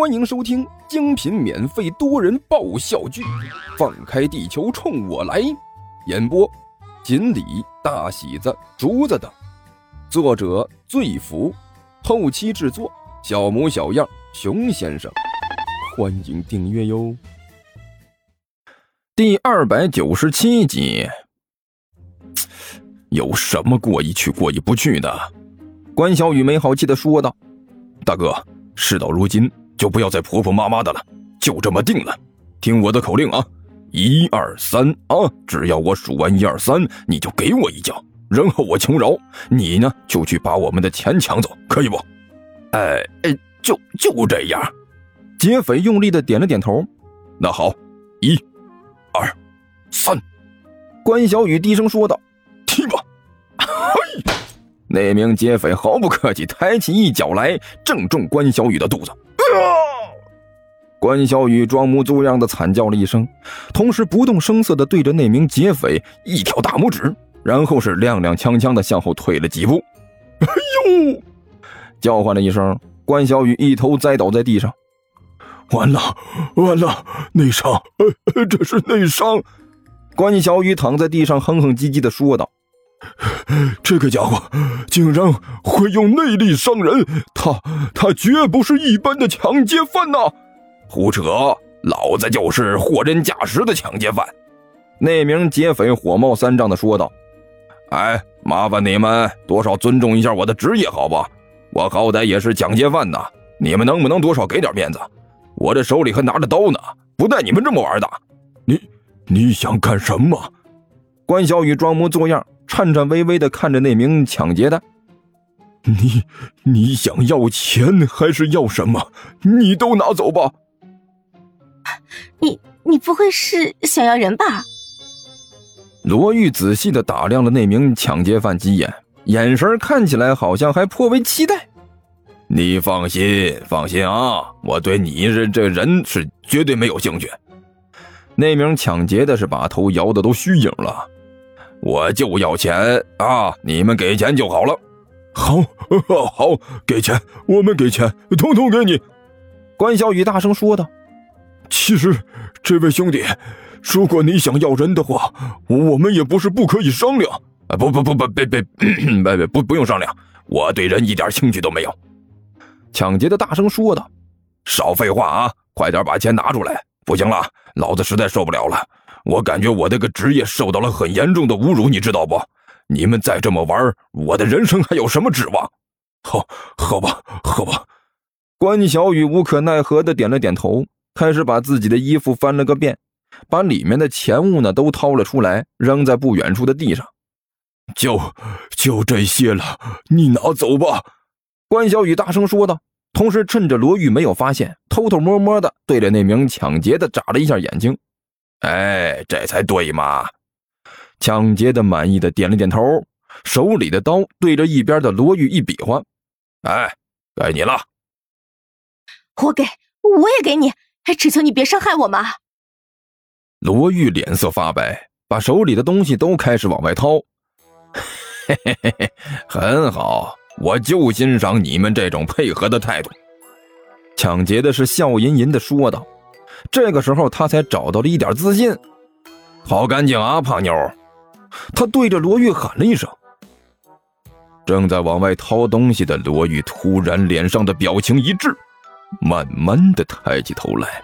欢迎收听精品免费多人爆笑剧《放开地球冲我来》，演播：锦鲤、大喜子、竹子等，作者：醉福，后期制作：小模小样、熊先生。欢迎订阅哟。第二百九十七集，有什么过意去过意不去的？关小雨没好气的说道：“大哥，事到如今。”就不要再婆婆妈妈的了，就这么定了。听我的口令啊，一二三啊！只要我数完一二三，你就给我一脚，然后我求饶，你呢就去把我们的钱抢走，可以不？哎哎，就就这样。劫匪用力的点了点头。那好，一、二、三。关小雨低声说道：“踢吧！”嘿，那名劫匪毫不客气，抬起一脚来，正中关小雨的肚子。关小雨装模作样的惨叫了一声，同时不动声色的对着那名劫匪一挑大拇指，然后是踉踉跄跄的向后退了几步。哎呦！叫唤了一声，关小雨一头栽倒在地上。完了，完了，内伤，这是内伤。关小雨躺在地上，哼哼唧唧的说道。这个家伙竟然会用内力伤人，他他绝不是一般的抢劫犯呐！胡扯，老子就是货真价实的抢劫犯！那名劫匪火冒三丈的说道：“哎，麻烦你们多少尊重一下我的职业，好吧？我好歹也是抢劫犯呐，你们能不能多少给点面子？我这手里还拿着刀呢，不带你们这么玩的！你你想干什么？”关小雨装模作样。颤颤巍巍的看着那名抢劫的，你你想要钱还是要什么？你都拿走吧。你你不会是想要人吧？罗玉仔细的打量了那名抢劫犯几眼，眼神看起来好像还颇为期待。你放心，放心啊，我对你这这人是绝对没有兴趣。那名抢劫的是把头摇的都虚影了。我就要钱啊！你们给钱就好了。好，好，给钱，我们给钱，统统给你。关小雨大声说道：“其实，这位兄弟，如果你想要人的话，我们也不是不可以商量。啊，不不不不，别别 别别不不用商量，我对人一点兴趣都没有。”抢劫的大声说道：“少废话啊，快点把钱拿出来！不行了，老子实在受不了了。”我感觉我这个职业受到了很严重的侮辱，你知道不？你们再这么玩，我的人生还有什么指望？好，好吧，好吧。关小雨无可奈何的点了点头，开始把自己的衣服翻了个遍，把里面的钱物呢都掏了出来，扔在不远处的地上。就就这些了，你拿走吧。关小雨大声说道，同时趁着罗玉没有发现，偷偷摸摸的对着那名抢劫的眨了一下眼睛。哎，这才对嘛！抢劫的满意的点了点头，手里的刀对着一边的罗玉一比划：“哎，该你了。”我给，我也给你，还只求你别伤害我嘛！罗玉脸色发白，把手里的东西都开始往外掏。嘿嘿嘿嘿，很好，我就欣赏你们这种配合的态度。抢劫的是笑吟吟的说道。这个时候，他才找到了一点自信。好干净啊，胖妞！他对着罗玉喊了一声。正在往外掏东西的罗玉突然脸上的表情一滞，慢慢的抬起头来，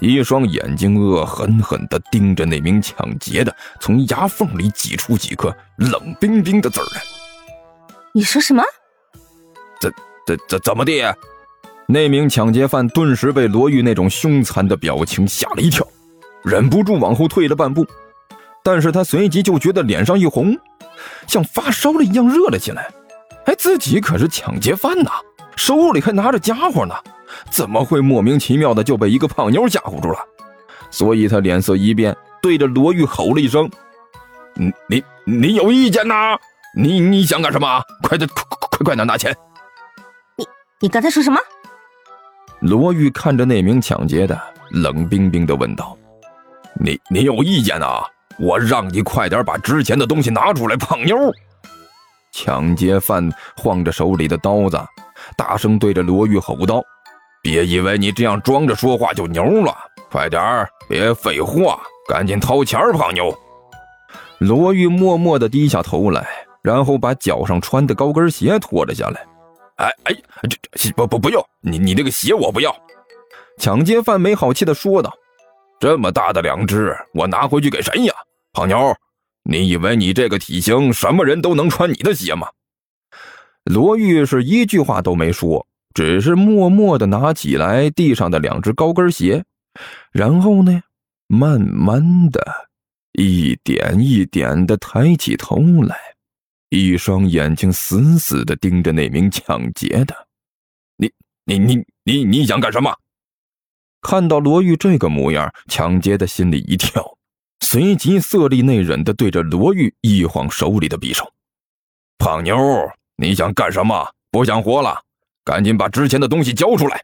一双眼睛恶狠狠地盯着那名抢劫的，从牙缝里挤出几颗冷冰冰的字来。你说什么？怎怎怎怎么地？那名抢劫犯顿时被罗玉那种凶残的表情吓了一跳，忍不住往后退了半步。但是他随即就觉得脸上一红，像发烧了一样热了起来。哎，自己可是抢劫犯呐，手里还拿着家伙呢，怎么会莫名其妙的就被一个胖妞吓唬住了？所以他脸色一变，对着罗玉吼了一声：“你你你有意见呐？你你想干什么？快点快快快点拿钱！”你你刚才说什么？罗玉看着那名抢劫的，冷冰冰的问道：“你你有意见呐？我让你快点把值钱的东西拿出来，胖妞！”抢劫犯晃着手里的刀子，大声对着罗玉吼道：“别以为你这样装着说话就牛了，快点儿，别废话，赶紧掏钱儿胖妞。罗玉默默地低下头来，然后把脚上穿的高跟鞋脱了下来。哎哎，这这不不不用，你你那个鞋我不要。抢劫犯没好气地说道：“这么大的两只，我拿回去给谁呀？胖妞，你以为你这个体型，什么人都能穿你的鞋吗？”罗玉是一句话都没说。只是默默的拿起来地上的两只高跟鞋，然后呢，慢慢的，一点一点的抬起头来，一双眼睛死死的盯着那名抢劫的。你、你、你、你、你想干什么？看到罗玉这个模样，抢劫的心里一跳，随即色厉内荏的对着罗玉一晃手里的匕首。胖妞，你想干什么？不想活了？赶紧把值钱的东西交出来！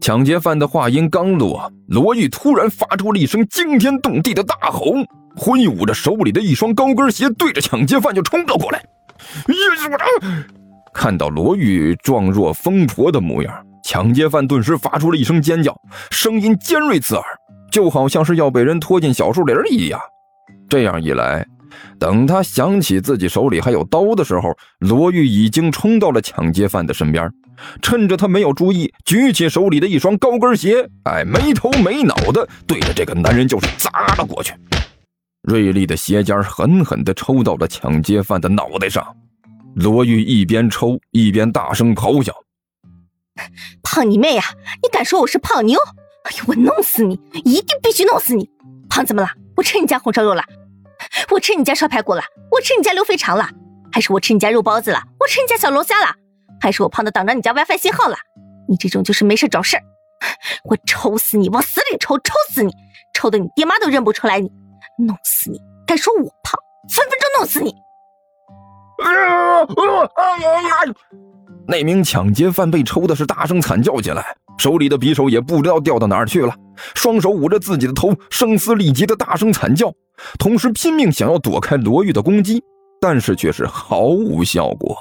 抢劫犯的话音刚落，罗玉突然发出了一声惊天动地的大吼，挥舞着手里的一双高跟鞋，对着抢劫犯就冲了过来。看到罗玉状若疯婆的模样，抢劫犯顿时发出了一声尖叫，声音尖锐刺耳，就好像是要被人拖进小树林一样。这样一来。等他想起自己手里还有刀的时候，罗玉已经冲到了抢劫犯的身边，趁着他没有注意，举起手里的一双高跟鞋，哎，没头没脑的对着这个男人就是砸了过去。锐利的鞋尖狠狠地抽到了抢劫犯的脑袋上，罗玉一边抽一边大声咆哮：“胖你妹呀！你敢说我是胖妞？哎呦，我弄死你！一定必须弄死你！胖怎么了？我吃你家红烧肉了！”我吃你家烧排骨了，我吃你家溜肥肠了，还是我吃你家肉包子了，我吃你家小龙虾了，还是我胖的挡着你家 WiFi 信号了？你这种就是没事找事我抽死你，往死里抽，抽死你，抽的你爹妈都认不出来你，弄死你！敢说我胖，分分钟弄死你！那名抢劫犯被抽的是大声惨叫起来，手里的匕首也不知道掉到哪儿去了，双手捂着自己的头，声嘶力竭的大声惨叫。同时拼命想要躲开罗玉的攻击，但是却是毫无效果。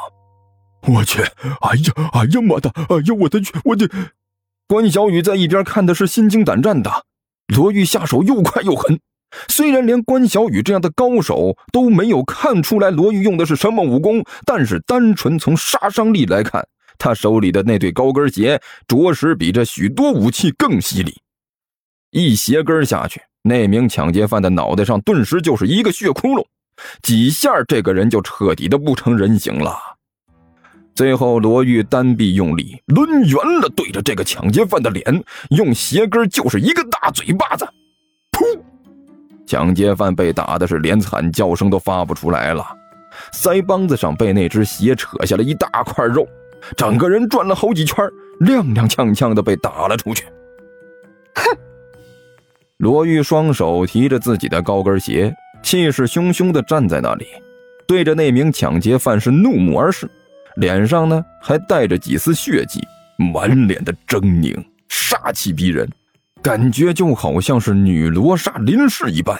我去！哎呀！哎呀妈的！哎呀我的去！我的！关小雨在一边看的是心惊胆战的。罗玉下手又快又狠，虽然连关小雨这样的高手都没有看出来罗玉用的是什么武功，但是单纯从杀伤力来看，他手里的那对高跟鞋着实比这许多武器更犀利。一鞋跟下去。那名抢劫犯的脑袋上顿时就是一个血窟窿，几下这个人就彻底的不成人形了。最后，罗玉单臂用力抡圆了，对着这个抢劫犯的脸用鞋跟就是一个大嘴巴子。噗！抢劫犯被打的是连惨叫声都发不出来了，腮帮子上被那只鞋扯下了一大块肉，整个人转了好几圈，踉踉跄跄的被打了出去。哼！罗玉双手提着自己的高跟鞋，气势汹汹的站在那里，对着那名抢劫犯是怒目而视，脸上呢还带着几丝血迹，满脸的狰狞，杀气逼人，感觉就好像是女罗刹临世一般。